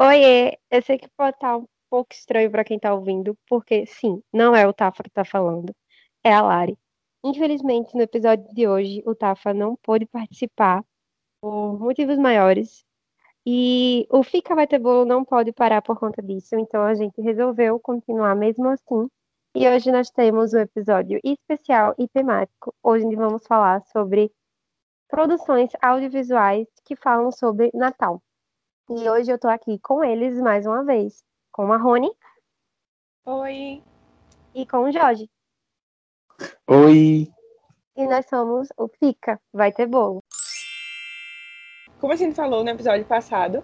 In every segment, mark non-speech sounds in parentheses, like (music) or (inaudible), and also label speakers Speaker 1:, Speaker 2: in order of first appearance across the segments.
Speaker 1: Oiê, eu sei que pode estar um pouco estranho para quem está ouvindo, porque sim, não é o Tafa que está falando, é a Lari. Infelizmente, no episódio de hoje, o Tafa não pôde participar por motivos maiores. E o Fica Vai Ter Bolo não pode parar por conta disso, então a gente resolveu continuar mesmo assim. E hoje nós temos um episódio especial e temático. Hoje vamos falar sobre produções audiovisuais que falam sobre Natal. E hoje eu tô aqui com eles mais uma vez. Com a Rony.
Speaker 2: Oi.
Speaker 1: E com o Jorge.
Speaker 3: Oi.
Speaker 1: E nós somos o Fica, vai ter bolo.
Speaker 2: Como a gente falou no episódio passado,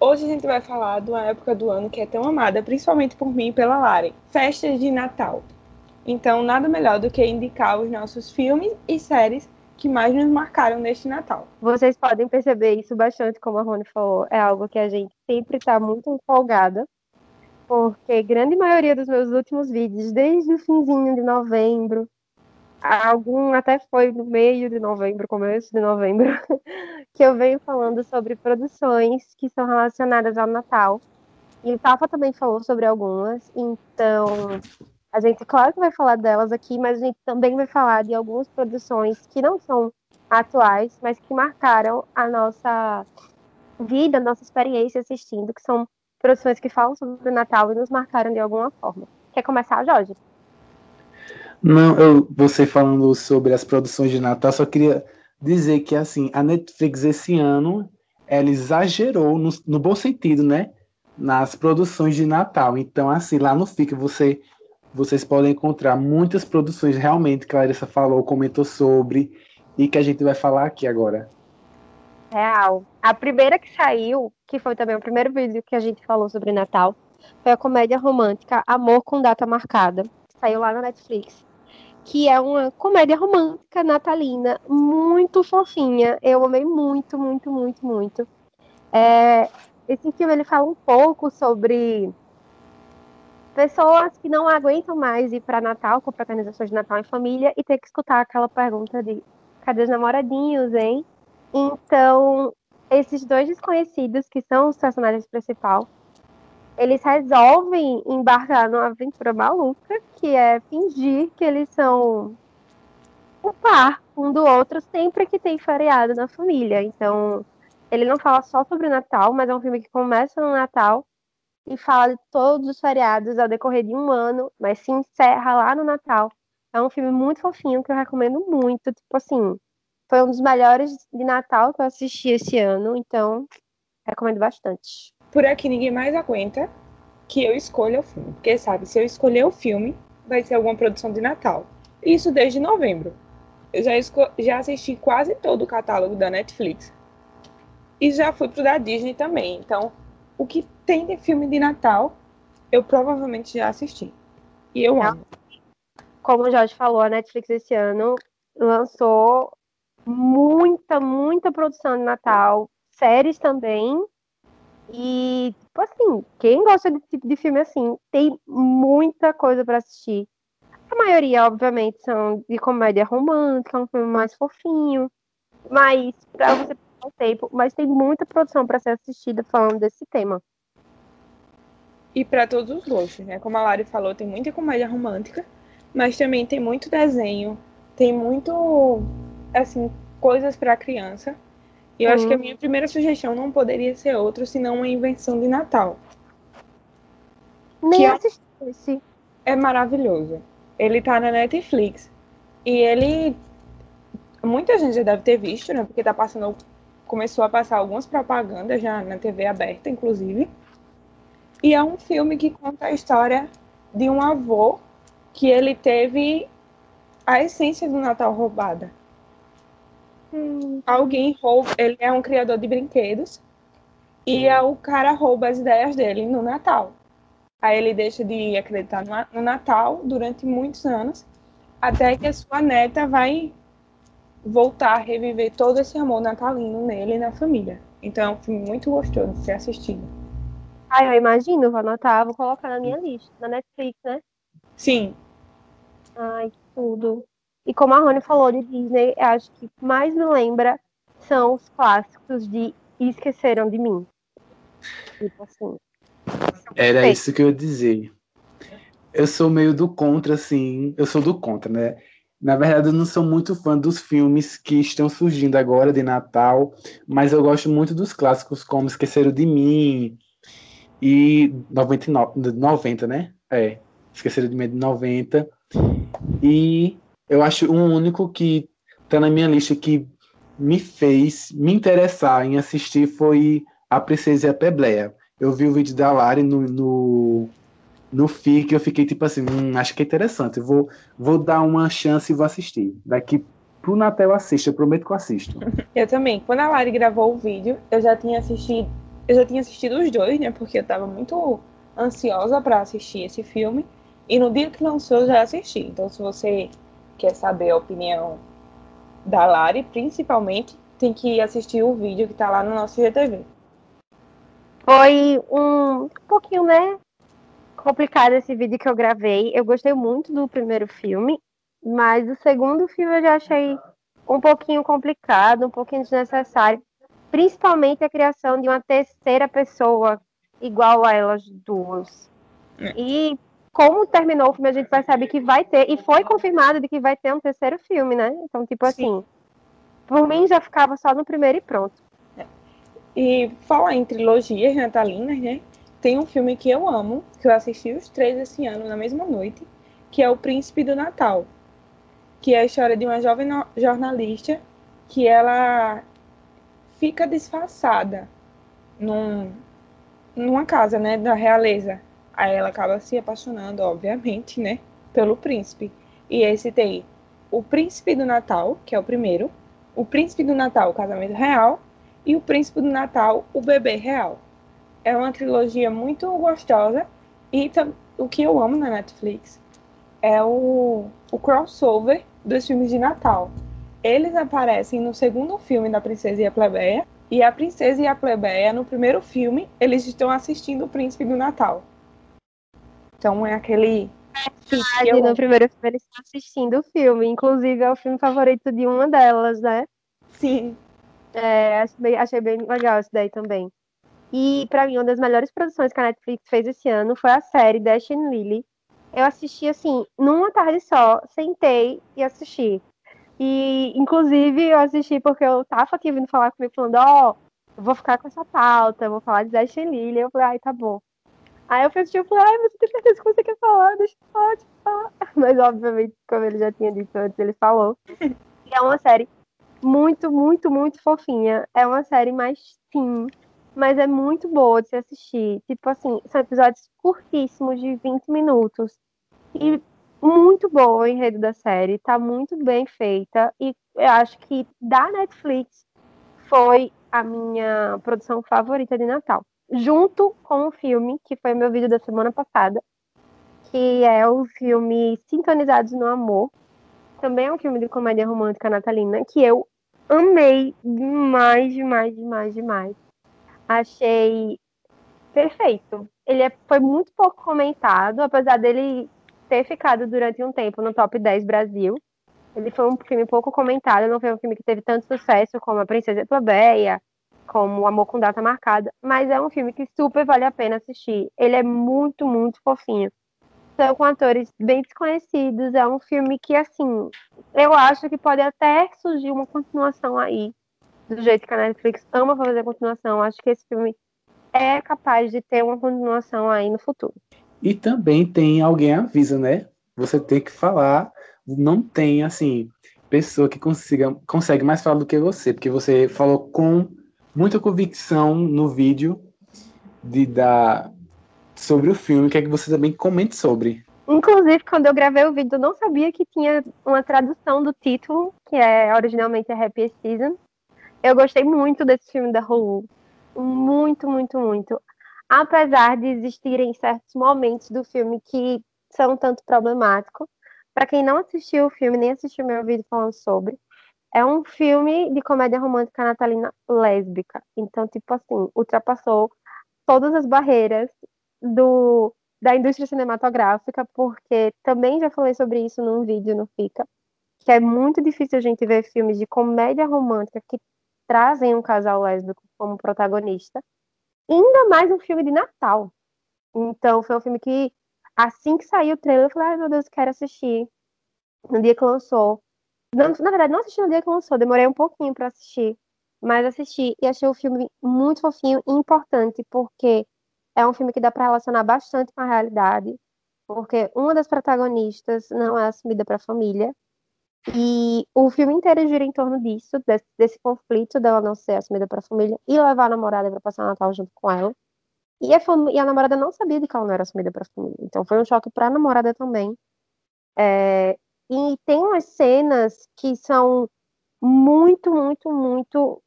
Speaker 2: hoje a gente vai falar de uma época do ano que é tão amada, principalmente por mim e pela Lari, festas de Natal. Então, nada melhor do que indicar os nossos filmes e séries que mais nos marcaram neste Natal.
Speaker 1: Vocês podem perceber isso bastante, como a Rony falou, é algo que a gente sempre está muito empolgada, porque grande maioria dos meus últimos vídeos, desde o finzinho de novembro, algum até foi no meio de novembro, começo de novembro, (laughs) que eu venho falando sobre produções que são relacionadas ao Natal. E o Tafa também falou sobre algumas, então a gente, claro que vai falar delas aqui, mas a gente também vai falar de algumas produções que não são atuais, mas que marcaram a nossa vida, a nossa experiência assistindo, que são produções que falam sobre o Natal e nos marcaram de alguma forma. Quer começar, Jorge?
Speaker 3: Não, eu, você falando sobre as produções de Natal, só queria dizer que assim, a Netflix esse ano ela exagerou no, no bom sentido, né? Nas produções de Natal. Então, assim, lá no FIC você vocês podem encontrar muitas produções realmente que a Larissa falou, comentou sobre e que a gente vai falar aqui agora.
Speaker 1: Real. A primeira que saiu, que foi também o primeiro vídeo que a gente falou sobre Natal, foi a comédia romântica Amor com Data Marcada, que saiu lá na Netflix. Que é uma comédia romântica natalina, muito fofinha. Eu amei muito, muito, muito, muito. É, esse filme ele fala um pouco sobre pessoas que não aguentam mais ir para Natal, com fraternizações de Natal em família, e ter que escutar aquela pergunta de cadê os namoradinhos, hein? Então, esses dois desconhecidos, que são os personagens principais, eles resolvem embarcar numa aventura maluca, que é fingir que eles são o par um do outro sempre que tem feriado na família. Então, ele não fala só sobre o Natal, mas é um filme que começa no Natal e fala de todos os feriados ao decorrer de um ano, mas se encerra lá no Natal. É um filme muito fofinho que eu recomendo muito. Tipo assim, foi um dos melhores de Natal que eu assisti esse ano, então recomendo bastante.
Speaker 2: Por aqui ninguém mais aguenta que eu escolha o filme, porque sabe, se eu escolher o filme, vai ser alguma produção de Natal. Isso desde novembro. Eu já, já assisti quase todo o catálogo da Netflix. E já fui pro da Disney também. Então, o que tem de filme de Natal, eu provavelmente já assisti. E eu amo.
Speaker 1: Como o Jorge falou, a Netflix esse ano lançou muita, muita produção de Natal, séries também. E, tipo assim, quem gosta desse tipo de filme assim, tem muita coisa para assistir. A maioria, obviamente, são de comédia romântica, um filme mais fofinho. Mas, pra você passar o tempo, mas tem muita produção para ser assistida falando desse tema.
Speaker 2: E para todos os gostos, né? Como a Lari falou, tem muita comédia romântica, mas também tem muito desenho, tem muito, assim, coisas para criança. E eu acho que a minha primeira sugestão não poderia ser outra, senão uma invenção de Natal.
Speaker 1: Nem é assisti esse.
Speaker 2: É maravilhoso. Ele tá na Netflix. E ele. Muita gente já deve ter visto, né? Porque tá passando. Começou a passar algumas propagandas já na TV aberta, inclusive. E é um filme que conta a história de um avô que ele teve a essência do Natal roubada. Hum. Alguém rouba, ele é um criador de brinquedos e é o cara rouba as ideias dele no Natal. Aí ele deixa de acreditar no Natal durante muitos anos, até que a sua neta vai voltar a reviver todo esse amor natalino nele e na família. Então é um filme muito gostoso de ser assistido.
Speaker 1: Ai, eu imagino, vou anotar, vou colocar na minha lista, na Netflix, né?
Speaker 2: Sim.
Speaker 1: Ai, tudo. E como a Rony falou de Disney, acho que mais me lembra são os clássicos de Esqueceram de Mim. Tipo assim.
Speaker 3: Era isso que eu ia dizer. Eu sou meio do contra, assim. Eu sou do contra, né? Na verdade, eu não sou muito fã dos filmes que estão surgindo agora de Natal, mas eu gosto muito dos clássicos como Esqueceram de Mim e 99, 90, né? É, Esqueceram de Mim de 90. E eu acho um único que tá na minha lista que me fez me interessar em assistir foi A Princesa e a Pebleia. Eu vi o vídeo da Lari no, no no FIC eu fiquei tipo assim, hum, acho que é interessante, vou, vou dar uma chance e vou assistir. Daqui pro Natal eu assisto, eu prometo que eu assisto. (laughs)
Speaker 2: Eu também. Quando a Lari gravou o vídeo, eu já tinha assistido, eu já tinha assistido os dois, né? Porque eu tava muito ansiosa para assistir esse filme. E no dia que lançou eu já assisti. Então se você quer saber a opinião da Lari, principalmente, tem que assistir o vídeo que tá lá no nosso GTV.
Speaker 1: Foi um pouquinho, né? complicado esse vídeo que eu gravei. Eu gostei muito do primeiro filme, mas o segundo filme eu já achei um pouquinho complicado, um pouquinho desnecessário. Principalmente a criação de uma terceira pessoa igual a elas duas. É. E como terminou o filme, a gente percebe que vai ter, e foi confirmado de que vai ter um terceiro filme, né? Então, tipo Sim. assim, por mim já ficava só no primeiro e pronto.
Speaker 2: É. E falar em trilogias natalinas, né? Tem um filme que eu amo, que eu assisti os três esse ano na mesma noite, que é O Príncipe do Natal, que é a história de uma jovem jornalista que ela fica disfarçada num, numa casa, né, da realeza. Aí ela acaba se apaixonando, obviamente, né, pelo príncipe. E esse tem o Príncipe do Natal, que é o primeiro, o Príncipe do Natal, o casamento real, e o Príncipe do Natal, o bebê real é uma trilogia muito gostosa. E o que eu amo na Netflix é o, o crossover dos filmes de Natal. Eles aparecem no segundo filme da Princesa e a Plebeia. E a Princesa e a Plebeia, no primeiro filme, eles estão assistindo o Príncipe do Natal. Então é aquele.
Speaker 1: Verdade, no primeiro filme eles estão assistindo o filme. Inclusive é o filme favorito de uma delas, né?
Speaker 2: Sim.
Speaker 1: É, achei bem, achei bem legal isso daí também. E para mim, uma das melhores produções que a Netflix fez esse ano foi a série Dash and Lily. Eu assisti assim, numa tarde só, sentei e assisti. E inclusive eu assisti porque eu tava aqui vindo falar comigo falando, ó, oh, vou ficar com essa pauta, vou falar de and Lily. Eu falei, ai, tá bom. Aí eu fui assistir, eu falei, ai, você tem certeza que você quer falar? Deixa eu falar, deixa eu falar. (laughs) Mas obviamente, como ele já tinha dito antes, ele falou. E é uma série muito, muito, muito fofinha. É uma série mais sim mas é muito boa de se assistir. Tipo assim, são episódios curtíssimos de 20 minutos. E muito boa o enredo da série, tá muito bem feita. E eu acho que da Netflix foi a minha produção favorita de Natal. Junto com o filme, que foi meu vídeo da semana passada, que é o filme Sintonizados no Amor. Também é um filme de comédia romântica natalina, que eu amei demais, demais, demais, demais achei perfeito. Ele é, foi muito pouco comentado, apesar dele ter ficado durante um tempo no top 10 Brasil. Ele foi um filme pouco comentado, não foi um filme que teve tanto sucesso como A Princesa Plebeia, como Amor com Data Marcada, mas é um filme que super vale a pena assistir. Ele é muito, muito fofinho. São com atores bem desconhecidos, é um filme que, assim, eu acho que pode até surgir uma continuação aí, do jeito que a Netflix ama fazer continuação, acho que esse filme é capaz de ter uma continuação aí no futuro.
Speaker 3: E também tem alguém avisa, né? Você tem que falar, não tem assim pessoa que consiga consegue mais falar do que você, porque você falou com muita convicção no vídeo de dar sobre o filme, quer que você também comente sobre.
Speaker 1: Inclusive, quando eu gravei o vídeo, eu não sabia que tinha uma tradução do título, que é originalmente a Happy Season, eu gostei muito desse filme da Hulu. Muito, muito, muito. Apesar de existirem certos momentos do filme que são tanto problemáticos. Para quem não assistiu o filme, nem assistiu meu vídeo falando sobre, é um filme de comédia romântica natalina lésbica. Então, tipo assim, ultrapassou todas as barreiras do, da indústria cinematográfica, porque também já falei sobre isso num vídeo no Fica, que é muito difícil a gente ver filmes de comédia romântica que trazem um casal lésbico como protagonista. Ainda mais um filme de Natal. Então, foi um filme que, assim que saiu o trailer, eu falei, ai meu Deus, quero assistir. No dia que lançou. Não, na verdade, não assisti no dia que lançou, demorei um pouquinho para assistir. Mas assisti e achei o filme muito fofinho e importante, porque é um filme que dá para relacionar bastante com a realidade. Porque uma das protagonistas não é assumida para a família. E o filme inteiro gira em torno disso, desse, desse conflito dela não ser assumida para a família e levar a namorada para passar o Natal junto com ela. E a, e a namorada não sabia de que ela não era assumida para a família. Então foi um choque para a namorada também. É, e tem umas cenas que são muito, muito, muito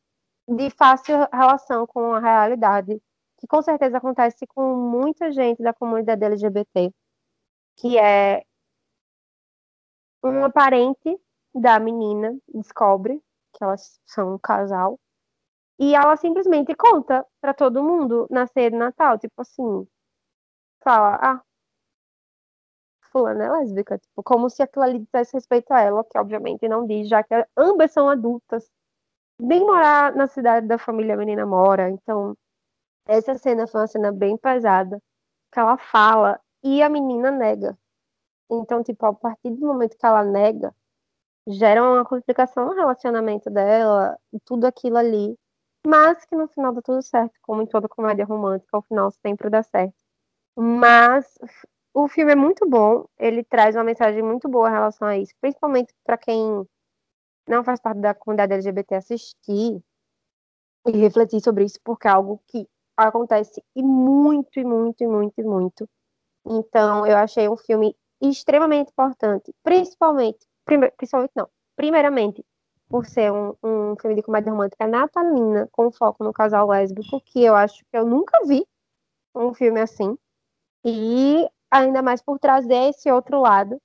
Speaker 1: de fácil relação com a realidade, que com certeza acontece com muita gente da comunidade LGBT, que é uma parente da menina descobre que elas são um casal e ela simplesmente conta para todo mundo na ceia de Natal, tipo assim, fala, ah, fulana é lésbica, tipo, como se aquilo ali dissesse respeito a ela, que obviamente não diz, já que ambas são adultas. Nem morar na cidade da família a menina mora, então essa cena foi uma cena bem pesada, que ela fala e a menina nega. Então, tipo, a partir do momento que ela nega, gera uma complicação no relacionamento dela, tudo aquilo ali. Mas que no final dá tudo certo, como em toda comédia romântica, ao final sempre dá certo. Mas o filme é muito bom, ele traz uma mensagem muito boa em relação a isso, principalmente para quem não faz parte da comunidade LGBT assistir e refletir sobre isso, porque é algo que acontece e muito, e muito, e muito, e muito. Então, eu achei um filme extremamente importante, principalmente, principalmente não, primeiramente, por ser um, um filme de comédia romântica natalina, com foco no casal lésbico, que eu acho que eu nunca vi um filme assim. E ainda mais por trazer esse outro lado,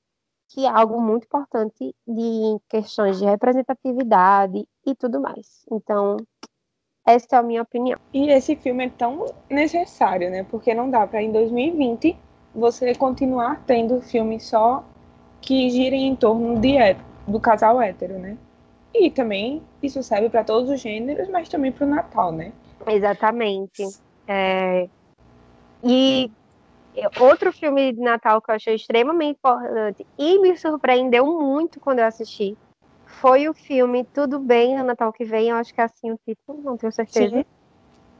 Speaker 1: que é algo muito importante de questões de representatividade e tudo mais. Então, essa é a minha opinião.
Speaker 2: E esse filme é tão necessário, né? Porque não dá para em 2020 você continuar tendo filmes só que girem em torno de, do casal hétero, né? E também isso serve para todos os gêneros, mas também para o Natal, né?
Speaker 1: Exatamente. É... E outro filme de Natal que eu achei extremamente importante e me surpreendeu muito quando eu assisti foi o filme Tudo Bem no Natal que vem, eu acho que é assim o título, não tenho certeza. Sim.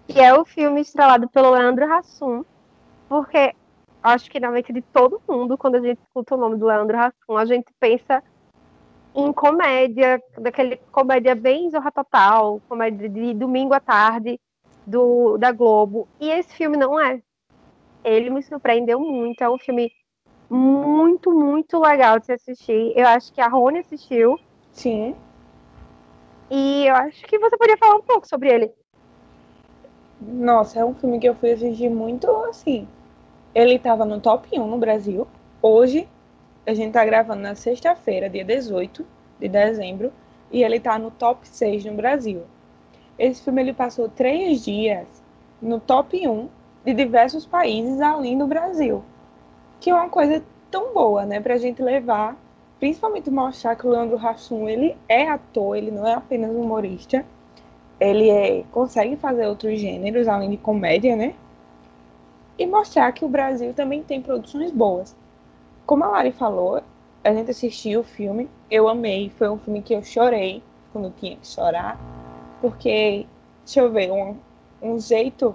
Speaker 1: Que é o filme estrelado pelo Leandro Hassum, porque acho que na mente de todo mundo, quando a gente escuta o nome do Leandro Hassum, a gente pensa em comédia, daquele comédia bem zorra total, comédia de domingo à tarde do, da Globo. E esse filme não é. Ele me surpreendeu muito. É um filme muito, muito legal de se assistir. Eu acho que a Rony assistiu.
Speaker 2: Sim.
Speaker 1: E eu acho que você podia falar um pouco sobre ele.
Speaker 2: Nossa, é um filme que eu fui assistir muito assim. Ele estava no top 1 no Brasil. Hoje, a gente tá gravando na sexta-feira, dia 18 de dezembro, e ele tá no top 6 no Brasil. Esse filme ele passou três dias no top 1 de diversos países além do Brasil. Que é uma coisa tão boa, né, pra gente levar, principalmente mostrar que o Leandro Hassum, ele é ator, ele não é apenas humorista. Ele é, consegue fazer outros gêneros além de comédia, né? E mostrar que o Brasil também tem produções boas. Como a Lari falou, a gente assistiu o filme, eu amei, foi um filme que eu chorei quando tinha que chorar, porque, deixa eu ver, um, um jeito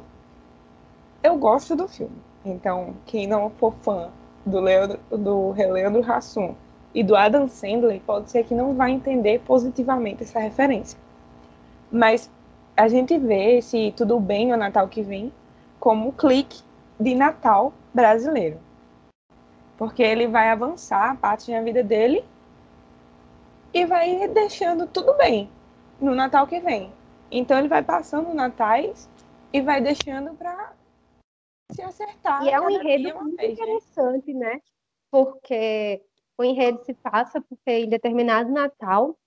Speaker 2: eu gosto do filme. Então, quem não for fã do Leandro, do Leandro Hassum e do Adam Sandler, pode ser que não vai entender positivamente essa referência. Mas a gente vê esse Tudo Bem o Natal que vem como um clique de Natal brasileiro. Porque ele vai avançar a parte da vida dele e vai deixando tudo bem no Natal que vem. Então ele vai passando natais e vai deixando para se acertar.
Speaker 1: E é um enredo muito vez, né? interessante, né? né? Porque o enredo se passa porque em determinado Natal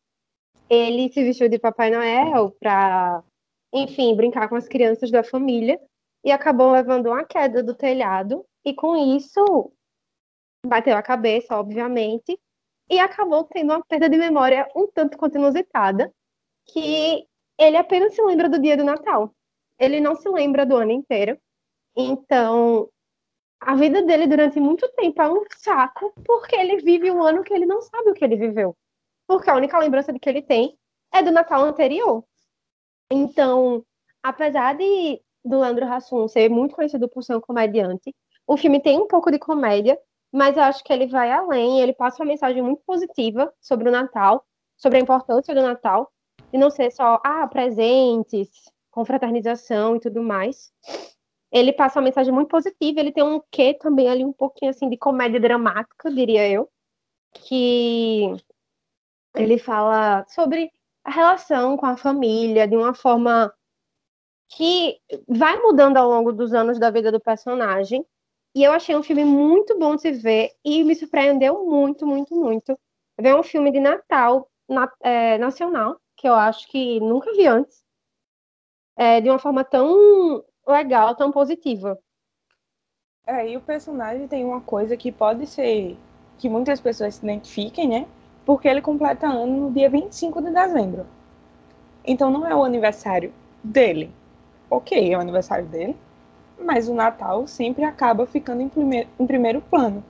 Speaker 1: ele se vestiu de Papai Noel para, enfim, brincar com as crianças da família e acabou levando uma queda do telhado e com isso bateu a cabeça, obviamente, e acabou tendo uma perda de memória um tanto quanto inusitada, que ele apenas se lembra do dia do Natal. ele não se lembra do ano inteiro. Então, a vida dele durante muito tempo é um saco, porque ele vive um ano que ele não sabe o que ele viveu. Porque a única lembrança que ele tem é do Natal anterior. Então, apesar de do Leandro Hassum ser muito conhecido por ser um comediante, o filme tem um pouco de comédia, mas eu acho que ele vai além, ele passa uma mensagem muito positiva sobre o Natal, sobre a importância do Natal, e não ser só, ah, presentes, confraternização e tudo mais. Ele passa uma mensagem muito positiva, ele tem um quê também ali, um pouquinho assim de comédia dramática, diria eu, que ele fala sobre a relação com a família de uma forma que vai mudando ao longo dos anos da vida do personagem. E eu achei um filme muito bom de se ver e me surpreendeu muito, muito, muito. Ver um filme de Natal na, é, nacional, que eu acho que nunca vi antes, é, de uma forma tão legal, tão positiva.
Speaker 2: É, e o personagem tem uma coisa que pode ser que muitas pessoas se identifiquem, né? Porque ele completa ano no dia 25 de dezembro. Então não é o aniversário dele. Ok, é o aniversário dele, mas o Natal sempre acaba ficando em primeiro, em primeiro plano.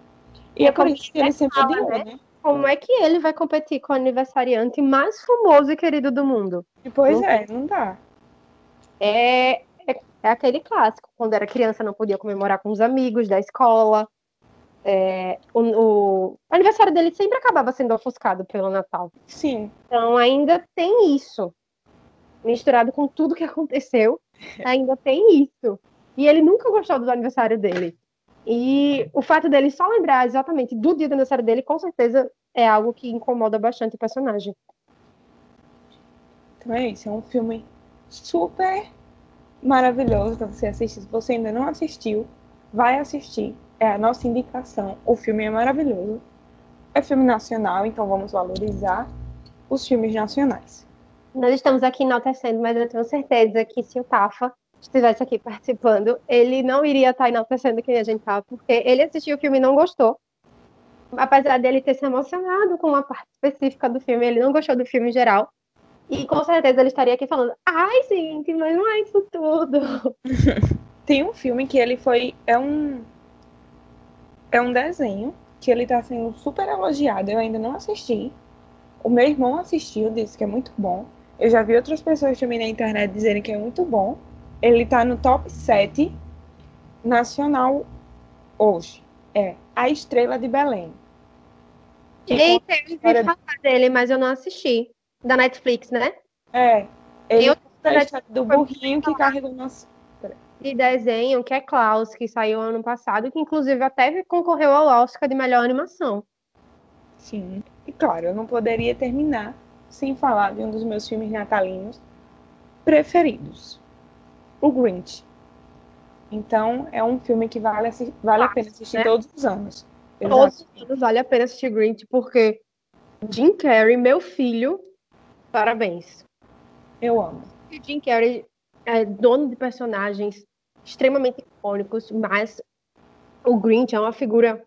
Speaker 2: E é, é por isso que ele sempre fala, né?
Speaker 1: né? Como é que ele vai competir com o aniversariante mais famoso e querido do mundo?
Speaker 2: E pois não é, não dá.
Speaker 1: É, é, é, aquele clássico. Quando era criança não podia comemorar com os amigos da escola. É, o, o, aniversário dele sempre acabava sendo ofuscado pelo Natal.
Speaker 2: Sim.
Speaker 1: Então ainda tem isso. Misturado com tudo que aconteceu, (laughs) ainda tem isso. E ele nunca gostou do aniversário dele. E o fato dele só lembrar exatamente do dia do aniversário dele, com certeza é algo que incomoda bastante o personagem.
Speaker 2: Então é isso, é um filme super maravilhoso para você assistir. Se você ainda não assistiu, vai assistir. É a nossa indicação. O filme é maravilhoso. É filme nacional, então vamos valorizar os filmes nacionais.
Speaker 1: Nós estamos aqui enaltecendo, mas eu tenho certeza que se o Tafa estivesse aqui participando, ele não iria estar enaltecendo quem a gente tá, porque ele assistiu o filme e não gostou. Apesar dele ter se emocionado com uma parte específica do filme, ele não gostou do filme em geral. E com certeza ele estaria aqui falando: ai, gente, mas não é isso tudo. (laughs)
Speaker 2: Tem um filme que ele foi. É um. É um desenho que ele tá sendo super elogiado. Eu ainda não assisti. O meu irmão assistiu, disse que é muito bom. Eu já vi outras pessoas também na internet dizerem que é muito bom. Ele tá no top 7 nacional hoje. É A Estrela de Belém.
Speaker 1: Eita, eu ouvi falar dele, mas eu não assisti da Netflix, né?
Speaker 2: É. Ele eu do burrinho que carregou nosso.
Speaker 1: E desenho, que é Klaus, que saiu ano passado, que inclusive até concorreu ao Oscar de melhor animação.
Speaker 2: Sim. E claro, eu não poderia terminar sem falar de um dos meus filmes natalinos preferidos, o Grinch. Então, é um filme que vale, vale a pena assistir né? todos os anos.
Speaker 1: Todos os anos vale a pena assistir Grinch, porque Jim Carrey, meu filho, Parabéns.
Speaker 2: Eu amo.
Speaker 1: Jim Carrey é dono de personagens extremamente icônicos, mas o Grinch é uma figura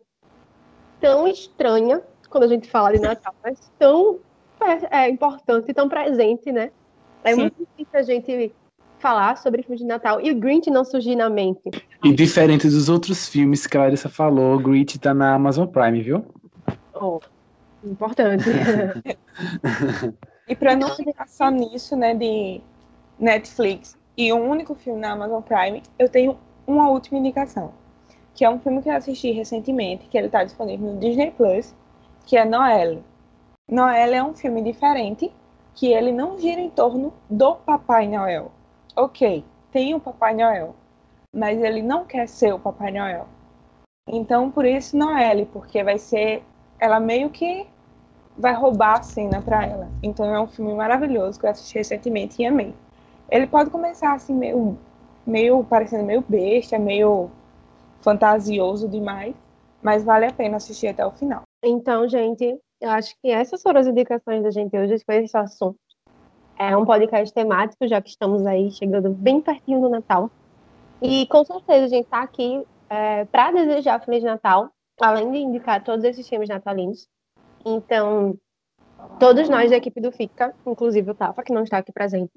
Speaker 1: tão estranha quando a gente fala de Natal, mas tão é, importante, tão presente, né? É Sim. muito difícil a gente falar sobre filmes de Natal e o Grinch não surgir na mente.
Speaker 3: E diferente dos outros filmes que a Larissa falou, o Grinch tá na Amazon Prime, viu?
Speaker 1: Oh, importante. (laughs)
Speaker 2: E para não ficar só nisso, né, de Netflix e um único filme na Amazon Prime, eu tenho uma última indicação, que é um filme que eu assisti recentemente, que ele está disponível no Disney Plus, que é Noelle. Noelle é um filme diferente, que ele não gira em torno do Papai Noel. Ok, tem o Papai Noel, mas ele não quer ser o Papai Noel. Então, por isso Noelle, porque vai ser ela meio que vai roubar a cena para ela. Então é um filme maravilhoso que eu assisti recentemente e amei. Ele pode começar assim meio, meio parecendo meio besta, meio fantasioso demais, mas vale a pena assistir até o final.
Speaker 1: Então, gente, eu acho que essas foram as indicações da gente hoje com esse assunto. É um podcast temático, já que estamos aí chegando bem pertinho do Natal. E com certeza a gente está aqui é, para desejar Feliz Natal, além de indicar todos esses filmes natalinos. Então, todos nós da equipe do FICA, inclusive o Tafa, que não está aqui presente,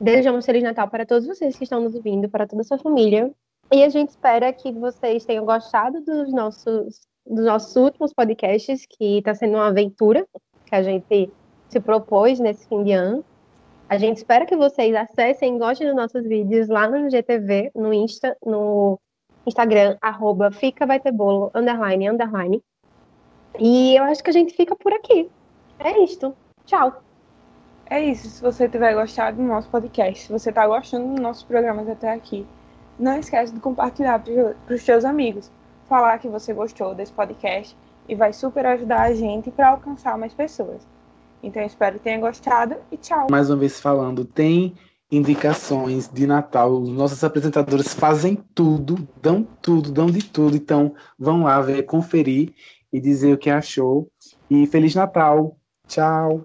Speaker 1: Desejamos Feliz Natal para todos vocês que estão nos ouvindo, para toda a sua família. E a gente espera que vocês tenham gostado dos nossos, dos nossos últimos podcasts, que está sendo uma aventura que a gente se propôs nesse fim de ano. A gente espera que vocês acessem e gostem dos nossos vídeos lá no GTV, no Insta, no Instagram, arroba fica vai ter bolo, underline, underline. E eu acho que a gente fica por aqui. É isto. Tchau.
Speaker 2: É isso. Se você tiver gostado do nosso podcast, se você está gostando dos nossos programas até aqui, não esquece de compartilhar para os seus amigos. Falar que você gostou desse podcast e vai super ajudar a gente para alcançar mais pessoas. Então, espero que tenha gostado e tchau.
Speaker 3: Mais uma vez falando, tem indicações de Natal. Os nossos apresentadores fazem tudo, dão tudo, dão de tudo. Então, vão lá ver, conferir e dizer o que achou. E Feliz Natal! Tchau!